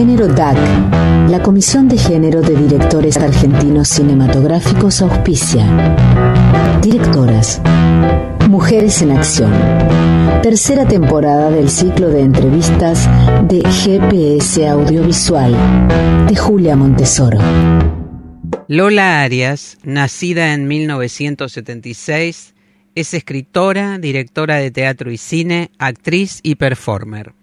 Género DAC. La Comisión de Género de Directores Argentinos Cinematográficos auspicia. Directoras. Mujeres en Acción. Tercera temporada del ciclo de entrevistas de GPS Audiovisual de Julia Montesoro. Lola Arias, nacida en 1976, es escritora, directora de teatro y cine, actriz y performer.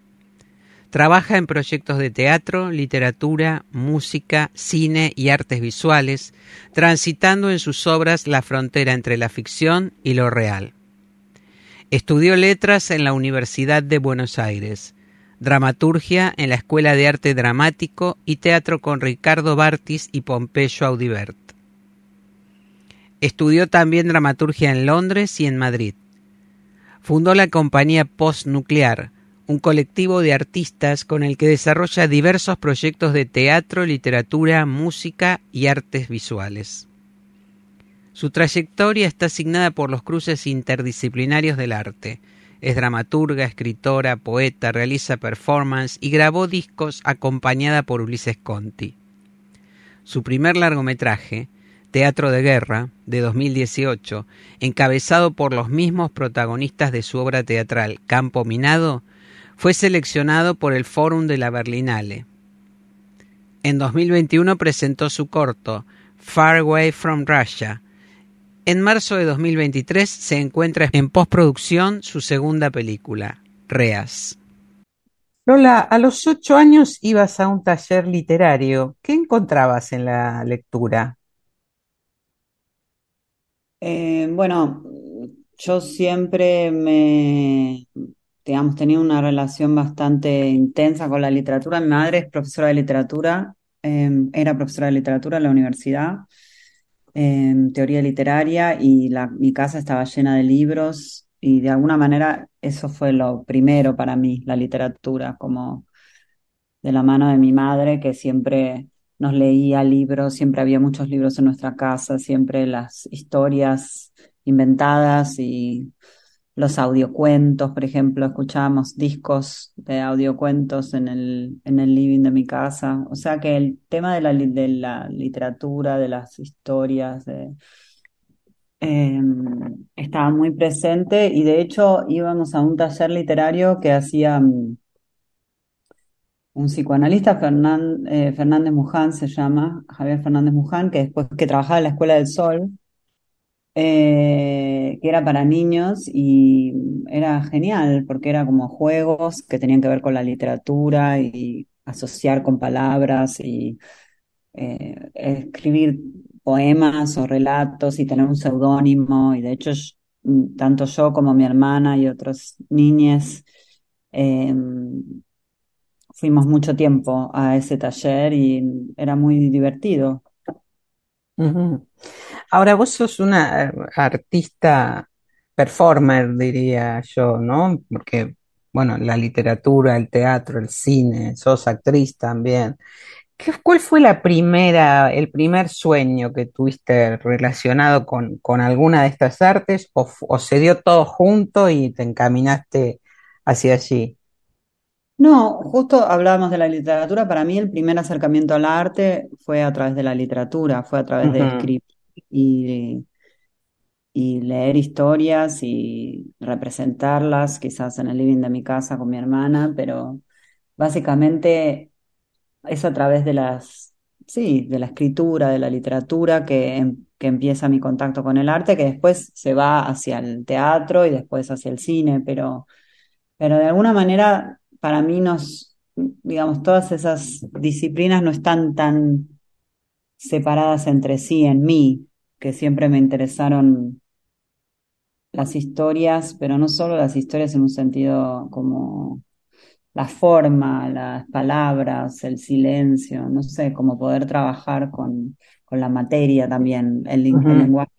Trabaja en proyectos de teatro, literatura, música, cine y artes visuales, transitando en sus obras la frontera entre la ficción y lo real. Estudió letras en la Universidad de Buenos Aires, dramaturgia en la Escuela de Arte Dramático y teatro con Ricardo Bartis y Pompeyo Audibert. Estudió también dramaturgia en Londres y en Madrid. Fundó la compañía Postnuclear, un colectivo de artistas con el que desarrolla diversos proyectos de teatro, literatura, música y artes visuales. Su trayectoria está asignada por los cruces interdisciplinarios del arte. Es dramaturga, escritora, poeta, realiza performance y grabó discos acompañada por Ulises Conti. Su primer largometraje, Teatro de Guerra, de 2018, encabezado por los mismos protagonistas de su obra teatral Campo Minado, fue seleccionado por el Fórum de la Berlinale. En 2021 presentó su corto, Far Away from Russia, en marzo de 2023 se encuentra en postproducción su segunda película, Reas. Lola, a los ocho años ibas a un taller literario. ¿Qué encontrabas en la lectura? Eh, bueno, yo siempre me, digamos, tenía una relación bastante intensa con la literatura. Mi madre es profesora de literatura, eh, era profesora de literatura en la universidad teoría literaria y la, mi casa estaba llena de libros y de alguna manera eso fue lo primero para mí, la literatura, como de la mano de mi madre que siempre nos leía libros, siempre había muchos libros en nuestra casa, siempre las historias inventadas y los audiocuentos, por ejemplo, escuchábamos discos de audiocuentos en el, en el living de mi casa. O sea que el tema de la, de la literatura, de las historias, em, estaba muy presente y de hecho íbamos a un taller literario que hacía mm, un psicoanalista, eh, Fernández Muján se llama, Javier Fernández Muján, que después que trabajaba en la Escuela del Sol, eh, que era para niños y era genial porque era como juegos que tenían que ver con la literatura y asociar con palabras y eh, escribir poemas o relatos y tener un seudónimo y de hecho tanto yo como mi hermana y otras niñas em, fuimos mucho tiempo a ese taller y era muy divertido. Ahora vos sos una eh, artista performer, diría yo, ¿no? Porque, bueno, la literatura, el teatro, el cine, sos actriz también. ¿Qué, ¿Cuál fue la primera, el primer sueño que tuviste relacionado con, con alguna de estas artes o, o se dio todo junto y te encaminaste hacia allí? No, justo hablábamos de la literatura. Para mí el primer acercamiento al arte fue a través de la literatura, fue a través de escribir y, y leer historias y representarlas, quizás en el living de mi casa con mi hermana, pero básicamente es a través de las, sí, de la escritura, de la literatura que, em, que empieza mi contacto con el arte, que después se va hacia el teatro y después hacia el cine, pero, pero de alguna manera para mí nos, digamos, todas esas disciplinas no están tan separadas entre sí en mí, que siempre me interesaron las historias, pero no solo las historias en un sentido como la forma, las palabras, el silencio, no sé, como poder trabajar con, con la materia también, el, el Ujú. lenguaje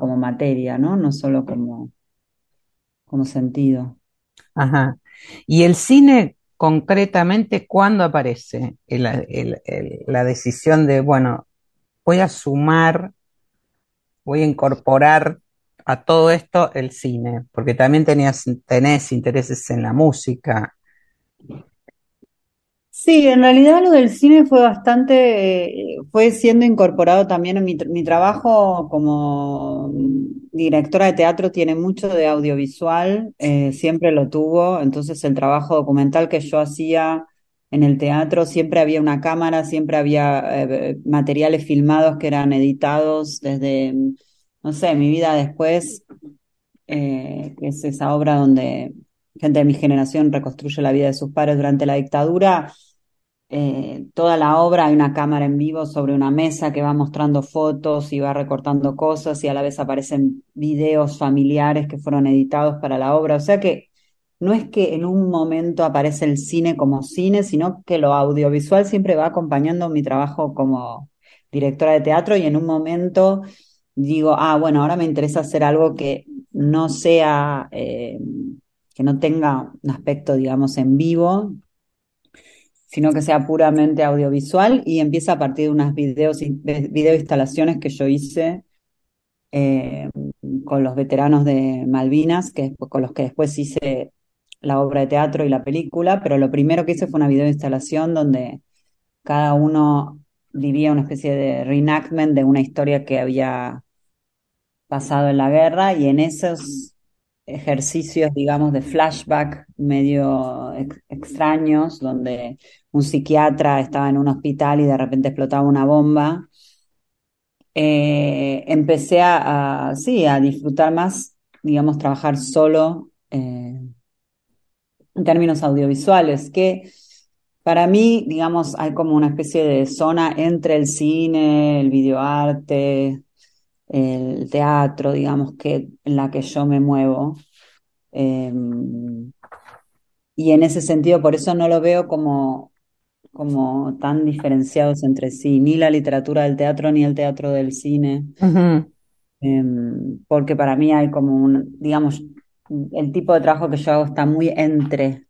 como materia, ¿no? No solo como, como sentido. Ajá. ¿Y el cine concretamente cuándo aparece? La decisión de, bueno, voy a sumar, voy a incorporar a todo esto el cine, porque también tenías, tenés intereses en la música. Sí, en realidad lo del cine fue bastante, fue siendo incorporado también en mi, tr- mi trabajo como directora de teatro tiene mucho de audiovisual, eh, siempre lo tuvo, entonces el trabajo documental que yo hacía en el teatro, siempre había una cámara, siempre había eh, materiales filmados que eran editados desde, no sé, mi vida después, eh, que es esa obra donde gente de mi generación reconstruye la vida de sus padres durante la dictadura eh, toda la obra hay una cámara en vivo sobre una mesa que va mostrando fotos y va recortando cosas y a la vez aparecen videos familiares que fueron editados para la obra. O sea que no es que en un momento aparece el cine como cine, sino que lo audiovisual siempre va acompañando mi trabajo como directora de teatro y en un momento digo, ah, bueno, ahora me interesa hacer algo que no sea, eh, que no tenga un aspecto, digamos, en vivo, sino que sea puramente audiovisual y empieza a partir de unas videos, video instalaciones que yo hice eh, con los veteranos de Malvinas, que, con los que después hice la obra de teatro y la película, pero lo primero que hice fue una video instalación donde cada uno vivía una especie de reenactment de una historia que había pasado en la guerra y en esos ejercicios, digamos, de flashback medio ex extraños, donde un psiquiatra estaba en un hospital y de repente explotaba una bomba, eh, empecé a, a, sí, a disfrutar más, digamos, trabajar solo eh, en términos audiovisuales, que para mí, digamos, hay como una especie de zona entre el cine, el videoarte, el teatro, digamos, que en la que yo me muevo. Eh, y en ese sentido, por eso no lo veo como, como tan diferenciados entre sí, ni la literatura del teatro ni el teatro del cine, Uh -huh. eh, porque para mí hay como un, digamos, el tipo de trabajo que yo hago está muy entre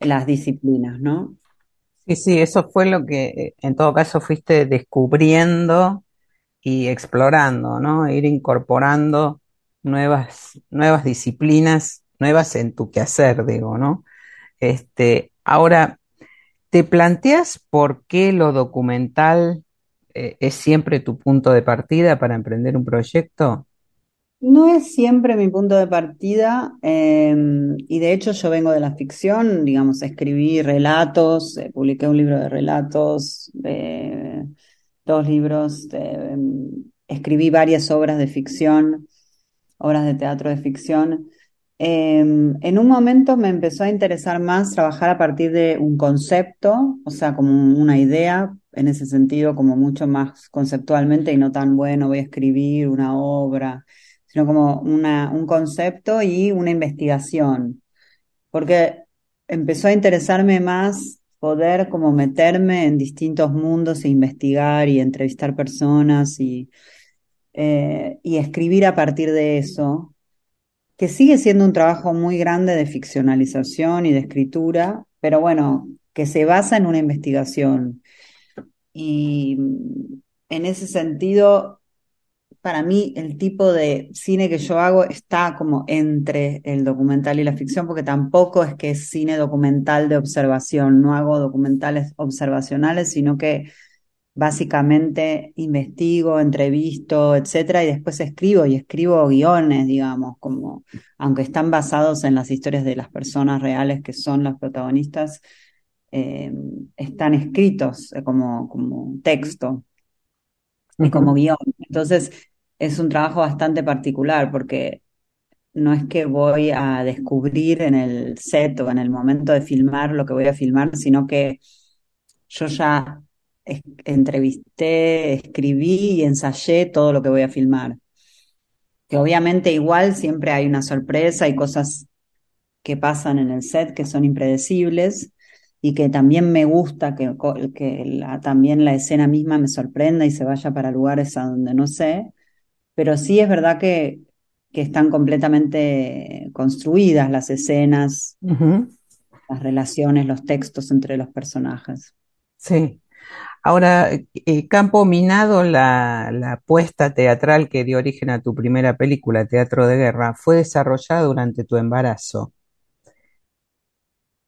las disciplinas, ¿no? Sí, sí, eso fue lo que en todo caso fuiste descubriendo y explorando, ¿no? Ir incorporando nuevas, nuevas disciplinas, nuevas en tu quehacer, digo, ¿no? Este, ahora, ¿te planteas por qué lo documental eh, es siempre tu punto de partida para emprender un proyecto? No es siempre mi punto de partida eh, y de hecho yo vengo de la ficción, digamos, escribí relatos, eh, publiqué un libro de relatos, eh, dos libros, de, escribí varias obras de ficción, obras de teatro de ficción. en un momento me empezó a interesar más trabajar a partir de un concepto, o sea, como una idea, en ese sentido, como mucho más conceptualmente y no tan bueno, voy a escribir una obra sino como una, un concepto y una investigación, porque empezó a interesarme más poder como meterme en distintos mundos e investigar y entrevistar personas y, eh, y escribir a partir de eso, que sigue siendo un trabajo muy grande de ficcionalización y de escritura, pero bueno, que se basa en una investigación. Y en ese sentido, para mí el tipo de cine que yo hago está como entre el documental y la ficción, porque tampoco es que es cine documental de observación, no hago documentales observacionales, sino que básicamente investigo, entrevisto, etcétera, y después escribo y escribo guiones, digamos, como aunque están basados en las historias de las personas reales que son las protagonistas, eh, están escritos como, como texto y como guion. Entonces, es un trabajo bastante particular porque no es que voy a descubrir en el set o en el momento de filmar lo que voy a filmar, sino que yo ya entrevisté, escribí y ensayé todo lo que voy a filmar. que obviamente igual siempre hay una sorpresa, y cosas que pasan en el set que son impredecibles y que también me gusta que, que también la escena misma me sorprenda y se vaya para lugares a donde no sé, pero sí es verdad que, que están completamente construidas las escenas, las relaciones, los textos entre los personajes. Sí. Ahora, eh, Campo Minado, la, la apuesta teatral que dio origen a tu primera película, Teatro de Guerra, fue desarrollada durante tu embarazo.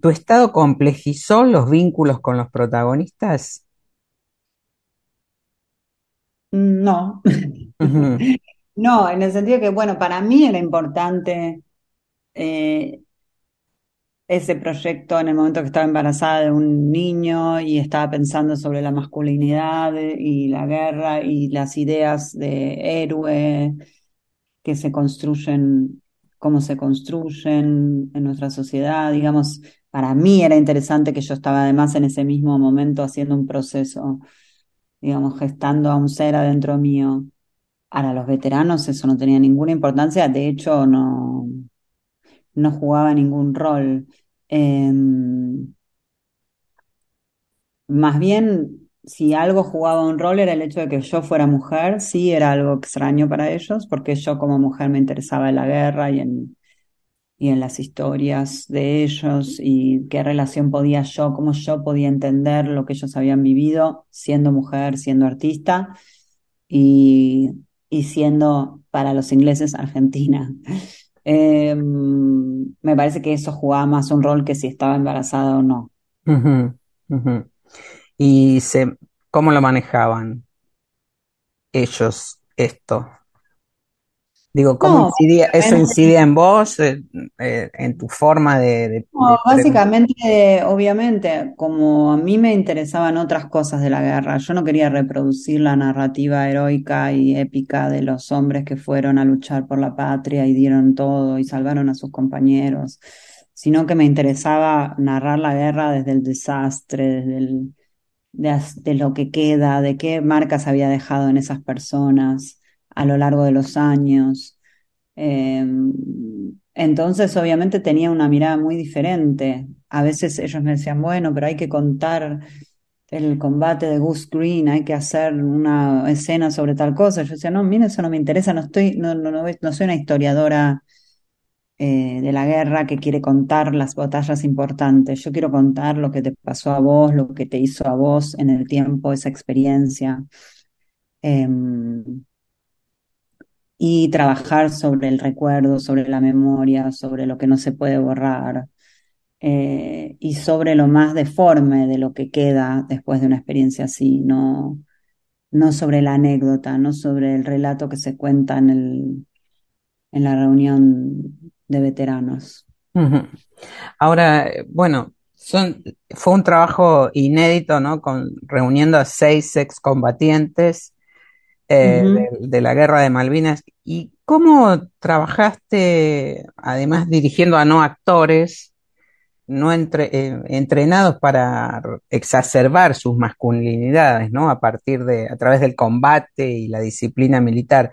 ¿Tu estado complejizó los vínculos con los protagonistas? No. No, en el sentido que, bueno, para mí era importante eh, ese proyecto en el momento que estaba embarazada de un niño y estaba pensando sobre la masculinidad y la guerra y las ideas de héroe que se construyen, cómo se construyen en nuestra sociedad, digamos, para mí era interesante que yo estaba además en ese mismo momento haciendo un proceso, digamos, gestando a un ser adentro mío. Para los veteranos eso no tenía ninguna importancia, de hecho no, no jugaba ningún rol. Em, más bien, si algo jugaba un rol era el hecho de que yo fuera mujer, sí era algo extraño para ellos, porque yo como mujer me interesaba en la guerra y en, y en las historias de ellos y qué relación podía yo, cómo yo podía entender lo que ellos habían vivido siendo mujer, siendo artista y, y siendo para los ingleses argentina. Em, me parece que eso jugaba más un rol que si estaba embarazada o no. ¿Y se, cómo lo manejaban ellos esto? Digo, ¿cómo incidía, eso incidía en vos, eh, eh, en tu forma de, No, básicamente, obviamente, como a mí me interesaban otras cosas de la guerra, yo no quería reproducir la narrativa heroica y épica de los hombres que fueron a luchar por la patria y dieron todo y salvaron a sus compañeros, sino que me interesaba narrar la guerra desde el desastre, desde el, de lo que queda, de qué marcas había dejado en esas personas a lo largo de los años. Em, entonces, obviamente tenía una mirada muy diferente. A veces ellos me decían, bueno, pero hay que contar el combate de Goose Green, hay que hacer una escena sobre tal cosa. Yo decía, no, mira, eso no me interesa, no estoy, no, no, no, soy una historiadora eh, de la guerra que quiere contar las batallas importantes. Yo quiero contar lo que te pasó a vos, lo que te hizo a vos en el tiempo, esa experiencia. Em, y trabajar sobre el recuerdo, sobre la memoria, sobre lo que no se puede borrar eh, y sobre lo más deforme de lo que queda después de una experiencia así, no, no sobre la anécdota, no sobre el relato que se cuenta en, el, en la reunión de veteranos. Ahora, bueno, son, fue un trabajo inédito, ¿no? Con, reuniendo a seis excombatientes eh, de, la guerra de Malvinas. ¿Y cómo trabajaste, además dirigiendo a no actores, no entre, eh, entrenados para exacerbar sus masculinidades, ¿no? A partir de, a través del combate y la disciplina militar.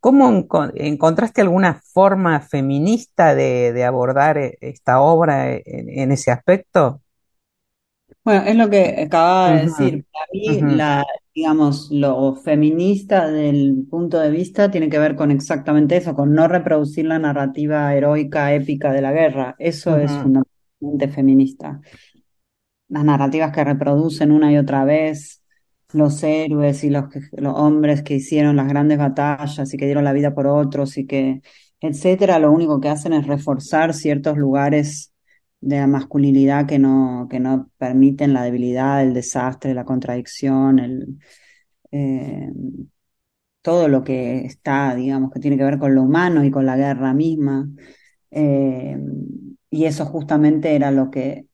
¿Cómo encontraste alguna forma feminista de, abordar eh, esta obra en ese aspecto? Bueno, es lo que acababa de decir. Para mí, la, digamos, lo feminista del punto de vista tiene que ver con exactamente eso, con no reproducir la narrativa heroica, épica de la guerra. Eso es fundamentalmente feminista. Las narrativas que reproducen una y otra vez los héroes y los, los hombres que hicieron las grandes batallas y que dieron la vida por otros y que, etcétera, lo único que hacen es reforzar ciertos lugares de la masculinidad que no, que no permiten la debilidad, el desastre, la contradicción, el, eh, todo lo que está, digamos, que tiene que ver con lo humano y con la guerra misma. Eh, y eso justamente era lo que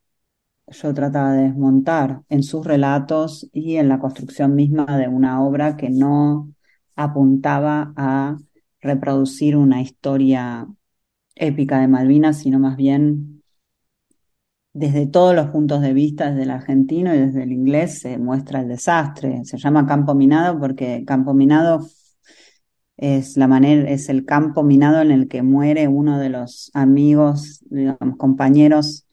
yo trataba de desmontar en sus relatos y en la construcción misma de una obra que no apuntaba a reproducir una historia épica de Malvinas, sino más bien desde todos los puntos de vista, desde el argentino y desde el inglés, se muestra el desastre. Se llama campo minado porque campo minado es la manera, es el campo minado en el que muere uno de los amigos, digamos, compañeros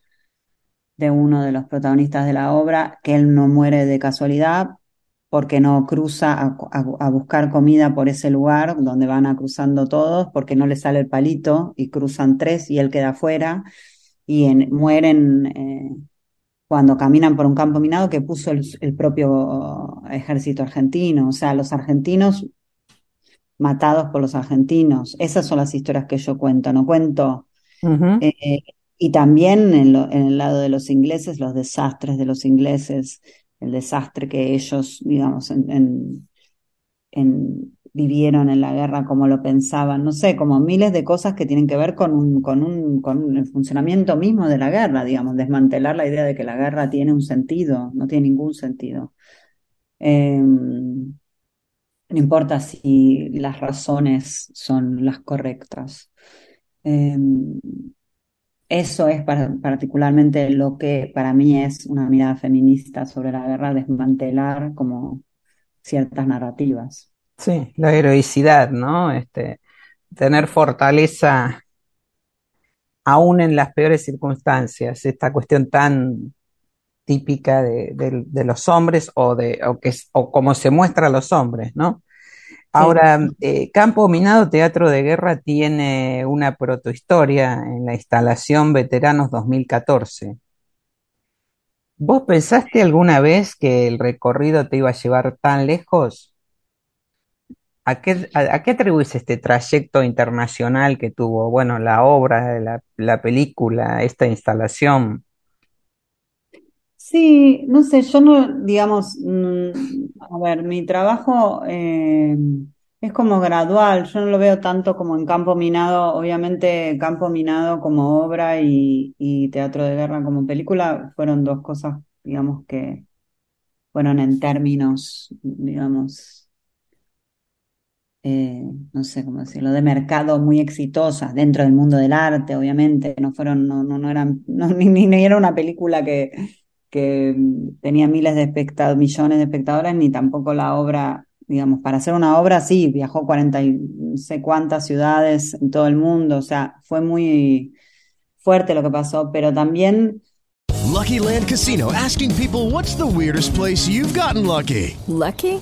de uno de los protagonistas de la obra, que él no muere de casualidad porque no cruza a, buscar comida por ese lugar donde van a cruzando todos, porque no le sale el palito y cruzan tres y él queda afuera y mueren eh, cuando caminan por un campo minado que puso el, propio ejército argentino. O sea, los argentinos matados por los argentinos. Esas son las historias que yo cuento, no cuento. Eh, y también en, el lado de los ingleses, los desastres de los ingleses, el desastre que ellos, digamos, en, vivieron en la guerra, como lo pensaban, no sé, como miles de cosas que tienen que ver con, un, con, un, con el funcionamiento mismo de la guerra, digamos, desmantelar la idea de que la guerra tiene un sentido, no tiene ningún sentido. Em, no importa si las razones son las correctas. Em, eso es particularmente lo que para mí es una mirada feminista sobre la guerra, desmantelar como ciertas narrativas. Sí, la heroicidad, ¿no? Este, tener fortaleza aún en las peores circunstancias, esta cuestión tan típica de, los hombres o de o que o como se muestra a los hombres, ¿no? Ahora, eh, Campo Minado Teatro de Guerra tiene una protohistoria en la instalación Veteranos 2014. ¿Vos pensaste alguna vez que el recorrido te iba a llevar tan lejos? ¿A qué, a, atribuís este trayecto internacional que tuvo, bueno, la obra, la, la película, esta instalación? Sí, no sé, yo no, digamos, mm, a ver, mi trabajo eh, es como gradual, yo no lo veo tanto como en campo minado, obviamente campo minado como obra y teatro de guerra como película fueron dos cosas, digamos, que fueron en términos, digamos, eh, no sé cómo decirlo, de mercado muy exitosas dentro del mundo del arte, obviamente, no fueron, no, no, no eran, no, ni, ni era una película que que mm, tenía miles de espectadores, millones de espectadores, ni tampoco la obra, digamos, para hacer una obra, sí, viajó 40 y no sé cuántas ciudades en todo el mundo, o sea, fue muy fuerte lo que pasó, pero también... Lucky Land Casino, asking people what's the weirdest place you've gotten lucky. Lucky?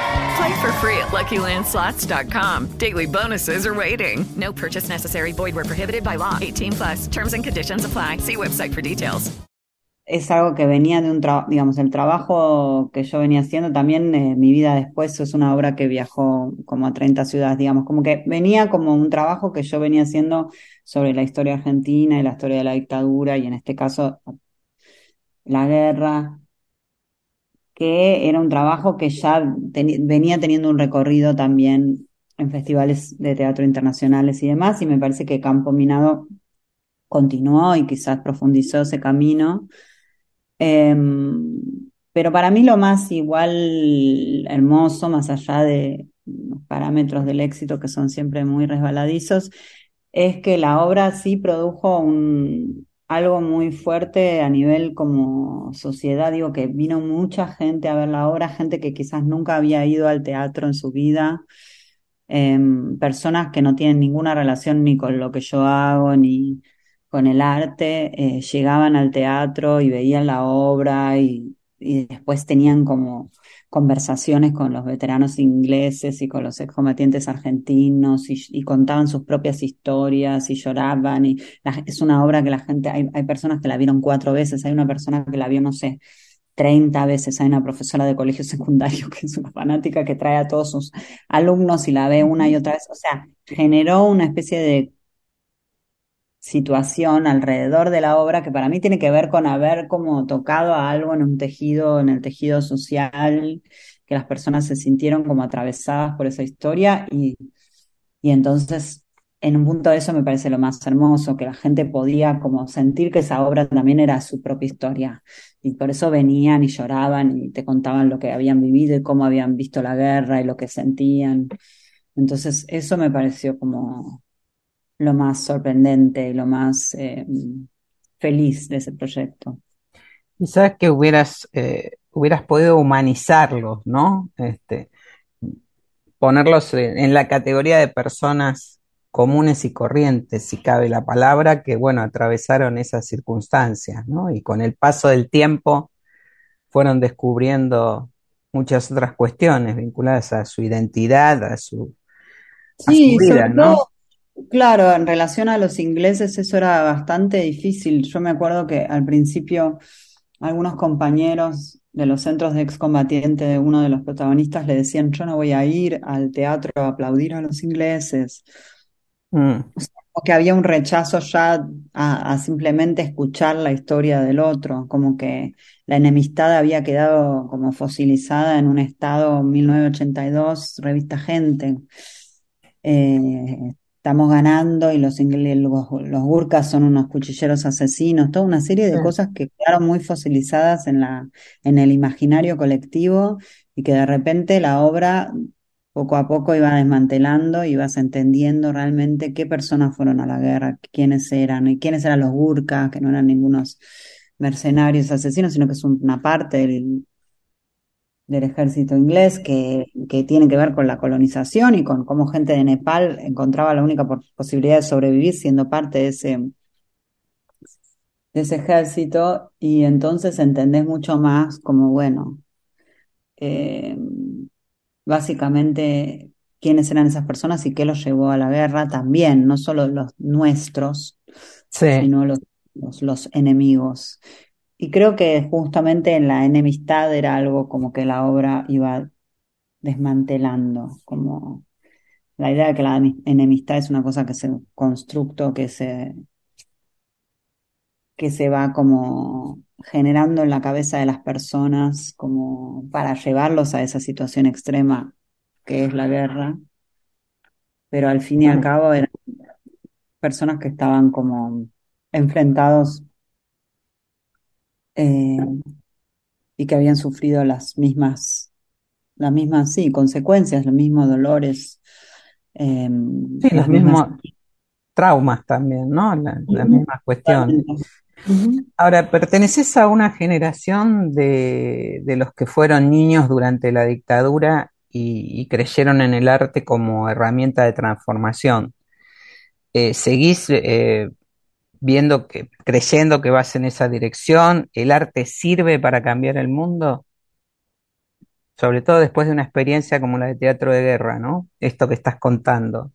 Play for free at LuckyLandSlots.com. Daily bonuses are waiting. No purchase necessary. Void where prohibited by law. 18 plus. Terms and conditions apply. See website for details. es algo que venía de un trabajo, digamos, el trabajo que yo venía haciendo también, eh, mi vida después es una obra que viajó como a 30 ciudades, digamos, como que venía como un trabajo que yo venía haciendo sobre la historia argentina y la historia de la dictadura y en este caso la guerra, que era un trabajo que ya venía teniendo un recorrido también en festivales de teatro internacionales y demás, y me parece que Campo Minado continuó y quizás profundizó ese camino. Em, pero para mí lo más igual hermoso, más allá de los parámetros del éxito que son siempre muy resbaladizos, es que la obra sí produjo un, algo muy fuerte a nivel como sociedad, digo que vino mucha gente a ver la obra, gente que quizás nunca había ido al teatro en su vida, em, personas que no tienen ninguna relación ni con lo que yo hago, ni, con el arte, eh, llegaban al teatro y veían la obra y, después tenían como conversaciones con los veteranos ingleses y con los excombatientes argentinos y, contaban sus propias historias y lloraban. Y es una obra que la gente, hay, hay personas que la vieron cuatro veces, hay una persona que la vio, no sé, 30 veces. Hay una profesora de colegio secundario que es una fanática que trae a todos sus alumnos y la ve una y otra vez. O sea, generó una especie de situación alrededor de la obra que para mí tiene que ver con haber como tocado a algo en un tejido, en el tejido social, que las personas se sintieron como atravesadas por esa historia y, y entonces en un punto de eso me parece lo más hermoso, que la gente podía como sentir que esa obra también era su propia historia. Y por eso venían y lloraban y te contaban lo que habían vivido y cómo habían visto la guerra y lo que sentían. Entonces eso me pareció como lo más sorprendente y lo más eh, feliz de ese proyecto. Quizás que hubieras, eh, hubieras podido humanizarlos, ¿no? Este, ponerlos en la categoría de personas comunes y corrientes, si cabe la palabra, que bueno, atravesaron esas circunstancias, ¿no? Y con el paso del tiempo fueron descubriendo muchas otras cuestiones vinculadas a su identidad, a su, a Sí, su vida, sobre ¿no? todo, claro, en relación a los ingleses eso era bastante difícil. Yo me acuerdo que al principio algunos compañeros de los centros de excombatientes de uno de los protagonistas le decían, yo no voy a ir al teatro a aplaudir a los ingleses. Mm, O sea, que había un rechazo ya a, a simplemente escuchar la historia del otro, como que la enemistad había quedado como fosilizada en un estado 1982, revista Gente. Eh, estamos ganando y los, ingle- los, los gurkas son unos cuchilleros asesinos, toda una serie de sí. cosas que quedaron muy fosilizadas en la, en el imaginario colectivo y que de repente la obra poco a poco iba desmantelando ibas entendiendo realmente qué personas fueron a la guerra, quiénes eran, y quiénes eran los gurkas, que no eran ningunos mercenarios asesinos, sino que es una parte del, del ejército inglés que, que tiene que ver con la colonización y con cómo gente de Nepal encontraba la única posibilidad de sobrevivir siendo parte de ese, de ese ejército y entonces entendés mucho más como, bueno, eh, básicamente quiénes eran esas personas y qué los llevó a la guerra también, no solo los nuestros, Sí, sino los, los, los enemigos. Y creo que justamente en la enemistad era algo como que la obra iba desmantelando, como la idea de que la enemistad es una cosa que se constructo, que se, que se va como generando en la cabeza de las personas como para llevarlos a esa situación extrema que es la guerra, pero al fin y al cabo eran personas que estaban como enfrentados eh, y que habían sufrido las mismas, las mismas, sí, consecuencias, los mismos dolores, eh, sí, los las mismos traumas también, ¿no? La, las Ujú, mismas cuestiones. Ahora, perteneces a una generación de, de los que fueron niños durante la dictadura y, y creyeron en el arte como herramienta de transformación. Eh, ¿seguís eh, viendo que, creyendo que vas en esa dirección? ¿El arte sirve para cambiar el mundo? Sobre todo después de una experiencia como la de teatro de guerra, ¿no? Esto que estás contando.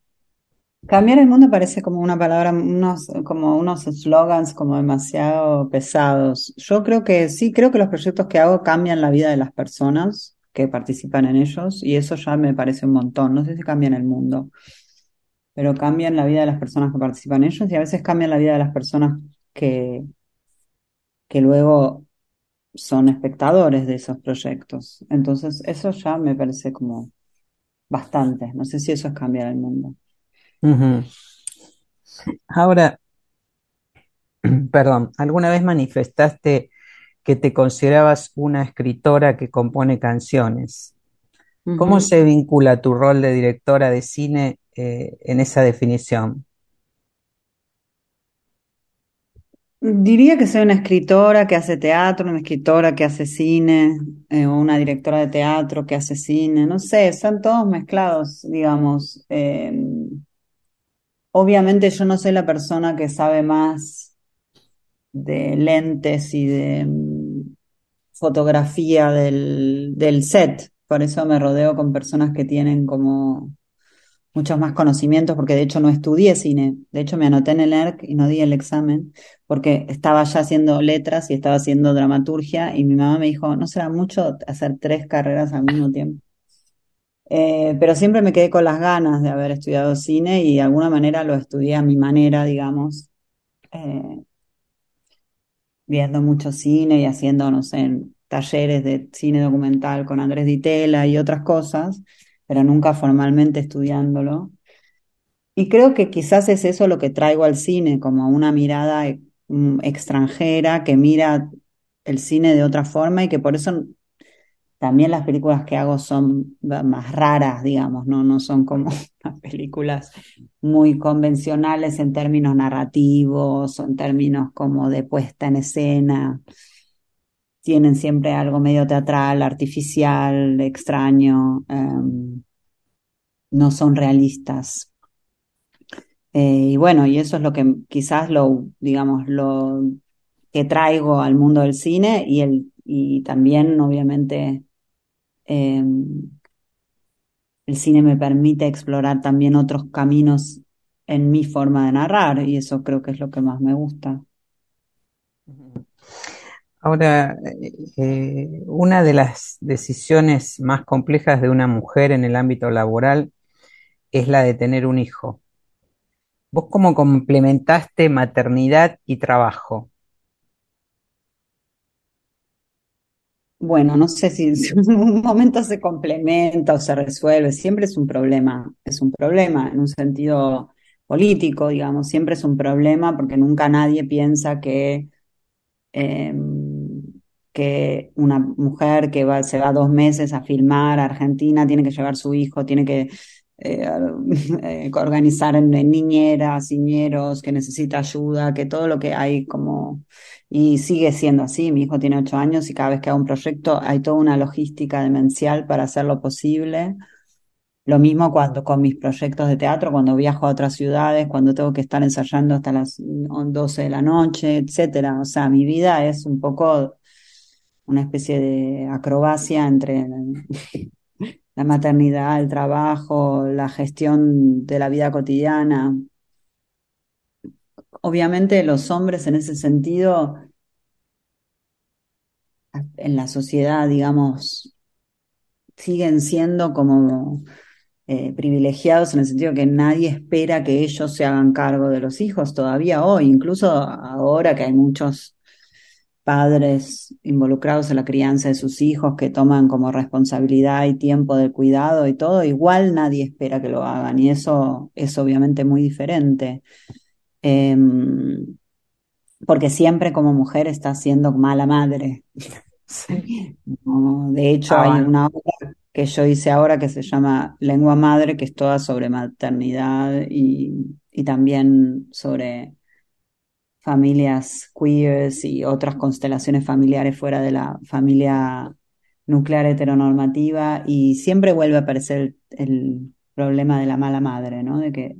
Cambiar el mundo parece como una palabra, unos, como unos slogans como demasiado pesados. Yo creo que sí, creo que los proyectos que hago cambian la vida de las personas que participan en ellos y eso ya me parece un montón. No sé si cambian el mundo, pero cambian la vida de las personas que participan en ellos y a veces cambian la vida de las personas que, que luego son espectadores de esos proyectos. Entonces, eso ya me parece como bastante. No sé si eso es cambiar el mundo. Ahora, perdón, ¿alguna vez manifestaste que te considerabas una escritora que compone canciones? ¿Cómo se vincula tu rol de directora de cine eh, en esa definición? Diría que soy una escritora que hace teatro, una escritora que hace cine, eh, o una directora de teatro que hace cine, no sé, son todos mezclados, digamos. Eh, obviamente yo no soy la persona que sabe más de lentes y de mm, fotografía del, del set, por eso me rodeo con personas que tienen como muchos más conocimientos, porque de hecho no estudié cine. De hecho, me anoté en el ERC y no di el examen, porque estaba ya haciendo letras y estaba haciendo dramaturgia, y mi mamá me dijo, no será mucho hacer tres carreras al mismo tiempo. Eh, pero siempre me quedé con las ganas de haber estudiado cine y de alguna manera lo estudié a mi manera, digamos, eh, viendo mucho cine y haciendo, no sé, talleres de cine documental con Andrés Ditela y otras cosas, pero nunca formalmente estudiándolo. Y creo que quizás es eso lo que traigo al cine, como una mirada eh, mm, extranjera que mira el cine de otra forma y que por eso también las películas que hago son más raras, digamos, no, no son como las películas muy convencionales en términos narrativos o en términos como de puesta en escena. Tienen siempre algo medio teatral, artificial, extraño, em, no son realistas. Eh, y bueno, y eso es lo que quizás lo, digamos, lo que traigo al mundo del cine y, el, y también, obviamente, Em, el cine me permite explorar también otros caminos en mi forma de narrar y eso creo que es lo que más me gusta. Ahora, eh, una de las decisiones más complejas de una mujer en el ámbito laboral es la de tener un hijo. ¿Vos cómo complementaste maternidad y trabajo? bueno, no sé si en un momento se complementa o se resuelve, siempre es un problema, es un problema en un sentido político, digamos, siempre es un problema porque nunca nadie piensa que, em, que una mujer que va, se va dos meses a filmar a Argentina tiene que llevar su hijo, tiene que eh, eh, organizar en, niñeras, niñeros, que necesita ayuda, que todo lo que hay como... Y sigue siendo así, mi hijo tiene ocho años y cada vez que hago un proyecto hay toda una logística demencial para hacerlo posible. Lo mismo cuando con mis proyectos de teatro, cuando viajo a otras ciudades, cuando tengo que estar ensayando hasta las 12 de la noche, etcétera. O sea, mi vida es un poco una especie de acrobacia entre la maternidad, el trabajo, la gestión de la vida cotidiana. Obviamente los hombres en ese sentido, en la sociedad, digamos, siguen siendo como eh, privilegiados en el sentido que nadie espera que ellos se hagan cargo de los hijos todavía hoy, incluso ahora que hay muchos padres involucrados en la crianza de sus hijos que toman como responsabilidad y tiempo del cuidado y todo, igual nadie espera que lo hagan y eso es obviamente muy diferente. Em, porque siempre como mujer está siendo mala madre. de hecho, ah, hay una obra que yo hice ahora que se llama Lengua Madre, que es toda sobre maternidad y, y también sobre familias queers y otras constelaciones familiares fuera de la familia nuclear heteronormativa y siempre vuelve a aparecer el, problema de la mala madre, ¿no? De que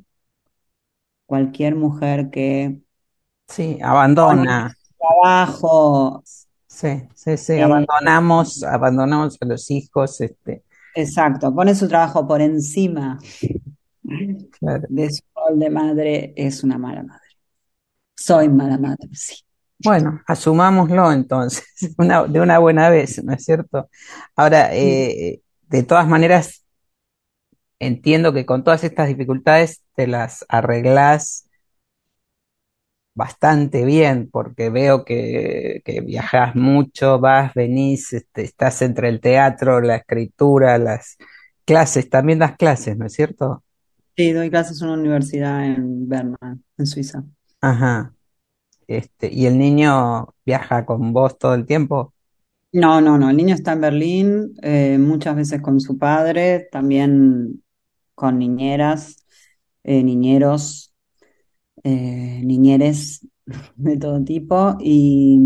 cualquier mujer que sí abandona. Trabajo. Sí sí sí eh, abandonamos abandonamos a los hijos este. Exacto pone su trabajo por encima de su rol de madre es una mala madre soy mala madre, sí. Bueno, asumámoslo entonces, de una buena vez, ¿no es cierto? Ahora, eh, de todas maneras, entiendo que con todas estas dificultades te las arreglás bastante bien, porque veo que, que viajas mucho, vas, venís, este, estás entre el teatro, la escritura, las clases, también das clases, ¿no es cierto? Sí, doy clases en una universidad en Berna, en Suiza. Ajá. Este, ¿y el niño viaja con vos todo el tiempo? No, no, no. El niño está en Berlín, eh, muchas veces con su padre, también con niñeras, eh, niñeros, eh, niñeres de todo tipo. Y,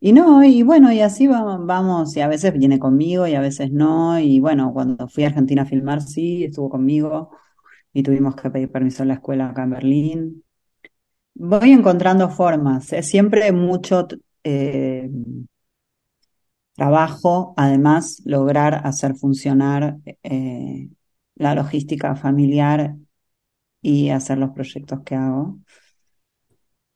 y no, y bueno, y así vamos, y a veces viene conmigo y a veces no. Y bueno, cuando fui a Argentina a filmar, sí, estuvo conmigo y tuvimos que pedir permiso en la escuela acá en Berlín. Voy encontrando formas, es siempre mucho eh, trabajo, además, lograr hacer funcionar eh, la logística familiar y hacer los proyectos que hago.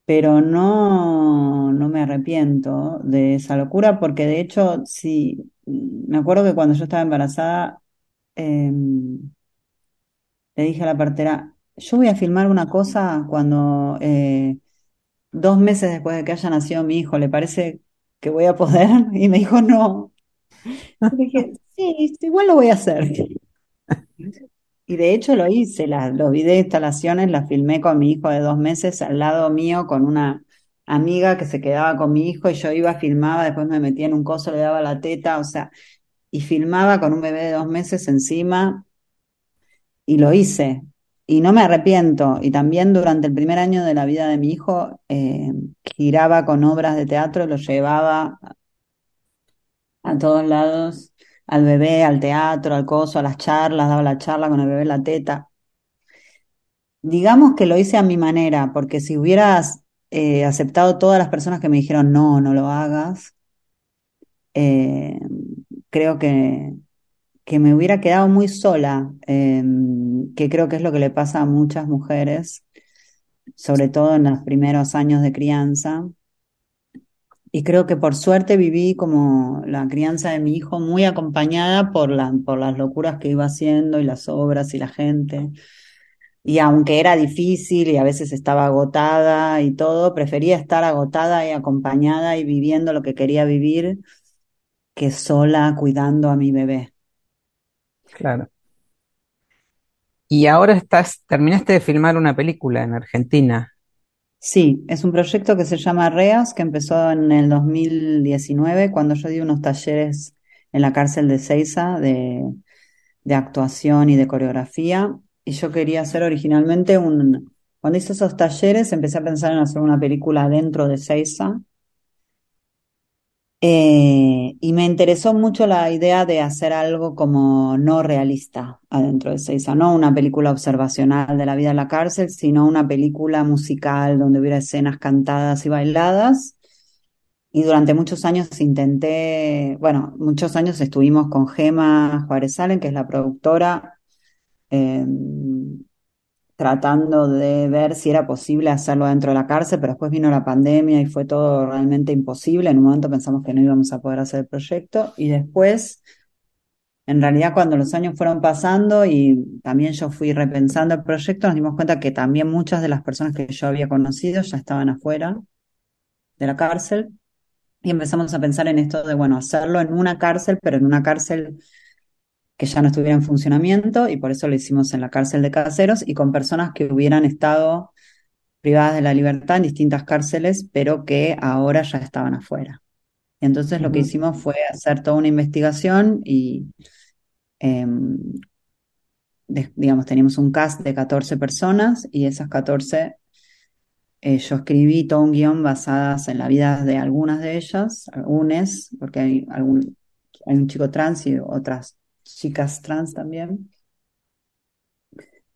Pero no, no me arrepiento de esa locura porque de hecho, sí, me acuerdo que cuando yo estaba embarazada, em, le dije a la partera, yo voy a filmar una cosa cuando eh, dos meses después de que haya nacido mi hijo, ¿le parece que voy a poder? Y me dijo, no. Y dije, sí, igual lo voy a hacer. Y de hecho lo hice, los videos de instalaciones las filmé con mi hijo de dos meses al lado mío con una amiga que se quedaba con mi hijo y yo iba, filmaba, después me metía en un coso, le daba la teta, o sea, y filmaba con un bebé de dos meses encima y lo hice. Y no me arrepiento. Y también durante el primer año de la vida de mi hijo, eh, giraba con obras de teatro, lo llevaba a todos lados, al bebé, al teatro, al coso, a las charlas, daba la charla con el bebé en la teta. Digamos que lo hice a mi manera, porque si hubieras eh, aceptado todas las personas que me dijeron no, no lo hagas, eh, creo que, que me hubiera quedado muy sola, em, que creo que es lo que le pasa a muchas mujeres, sobre todo en los primeros años de crianza. Y creo que por suerte viví como la crianza de mi hijo muy acompañada por, por las locuras que iba haciendo y las obras y la gente. Y aunque era difícil y a veces estaba agotada y todo, prefería estar agotada y acompañada y viviendo lo que quería vivir que sola cuidando a mi bebé. Claro. Y ahora estás, terminaste de filmar una película en Argentina. Sí, es un proyecto que se llama REAS, que empezó en el 2019, cuando yo di unos talleres en la cárcel de Ceiza de, de actuación y de coreografía. Y yo quería hacer originalmente un... Cuando hice esos talleres empecé a pensar en hacer una película dentro de Ceiza, eh, y me interesó mucho la idea de hacer algo como no realista adentro de Seiza, no una película observacional de la vida en la cárcel, sino una película musical donde hubiera escenas cantadas y bailadas. Y durante muchos años intenté, bueno, muchos años estuvimos con Gema Juárez Salen, que es la productora, eh, tratando de ver si era posible hacerlo dentro de la cárcel, pero después vino la pandemia y fue todo realmente imposible. En un momento pensamos que no íbamos a poder hacer el proyecto y después, en realidad cuando los años fueron pasando y también yo fui repensando el proyecto, nos dimos cuenta que también muchas de las personas que yo había conocido ya estaban afuera de la cárcel y empezamos a pensar en esto de, bueno, hacerlo en una cárcel, pero en una cárcel que ya no estuviera en funcionamiento y por eso lo hicimos en la cárcel de caseros y con personas que hubieran estado privadas de la libertad en distintas cárceles, pero que ahora ya estaban afuera. Y entonces lo que hicimos fue hacer toda una investigación y, em, digamos, teníamos un cast de 14 personas y esas 14, eh, yo escribí todo un guion basadas en la vida de algunas de ellas, algunas, porque hay, algún, hay un chico trans y otras chicas trans también.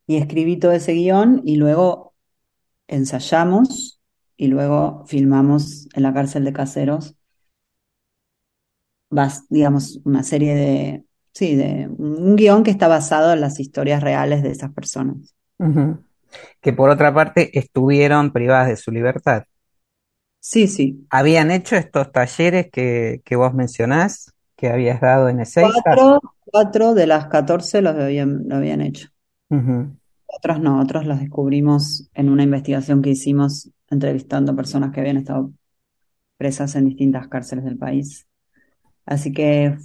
Y escribí todo ese guion y luego ensayamos y luego filmamos en la cárcel de caseros, digamos, una serie de, sí, de un guion que está basado en las historias reales de esas personas. Que por otra parte estuvieron privadas de su libertad. Sí, sí. ¿Habían hecho estos talleres que, que vos mencionás, que habías dado en Ezeiza? Cuatro, cuatro de las 14 los habían, lo habían hecho. Otros no, otros los descubrimos en una investigación que hicimos entrevistando personas que habían estado presas en distintas cárceles del país. Así que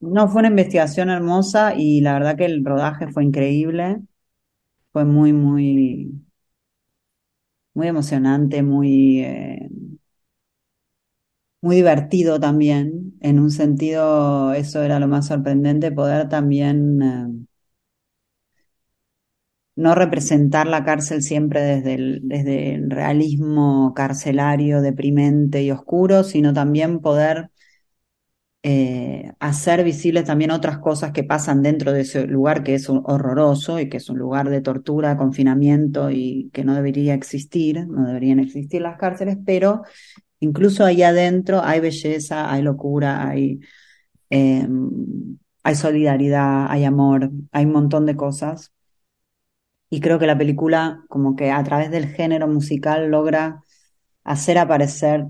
no, fue una investigación hermosa y la verdad que el rodaje fue increíble. Fue muy, muy, muy emocionante, muy, eh, muy divertido también, en un sentido, eso era lo más sorprendente, poder también eh, no representar la cárcel siempre desde el, desde el realismo carcelario, deprimente y oscuro, sino también poder eh, hacer visibles también otras cosas que pasan dentro de ese lugar que es horroroso y que es un lugar de tortura, confinamiento y que no debería existir, no deberían existir las cárceles, pero Incluso ahí adentro hay belleza, hay locura, hay, em, hay solidaridad, hay amor, hay un montón de cosas. Y creo que la película, como que a través del género musical, logra hacer aparecer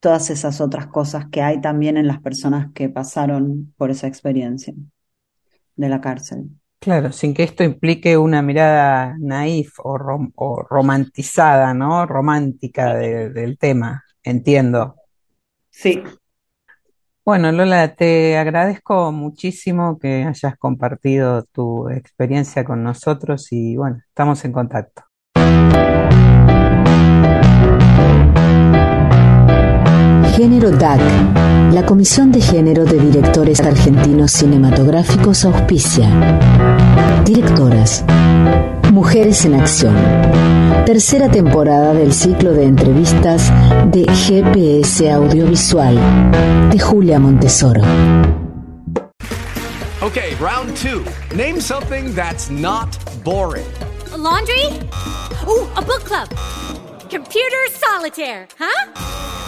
todas esas otras cosas que hay también en las personas que pasaron por esa experiencia de la cárcel. Claro, sin que esto implique una mirada naif o, rom- o romantizada, ¿no? Romántica de- del tema, entiendo. Sí. Bueno, Lola, te agradezco muchísimo que hayas compartido tu experiencia con nosotros y bueno, estamos en contacto. Género DAC. La Comisión de Género de Directores Argentinos Cinematográficos auspicia. Directoras. Mujeres en Acción. Tercera temporada del ciclo de entrevistas de GPS Audiovisual de Julia Montesoro. Okay, round two. Name something that's not boring. A laundry? Ooh, a book club. Computer solitaire, huh?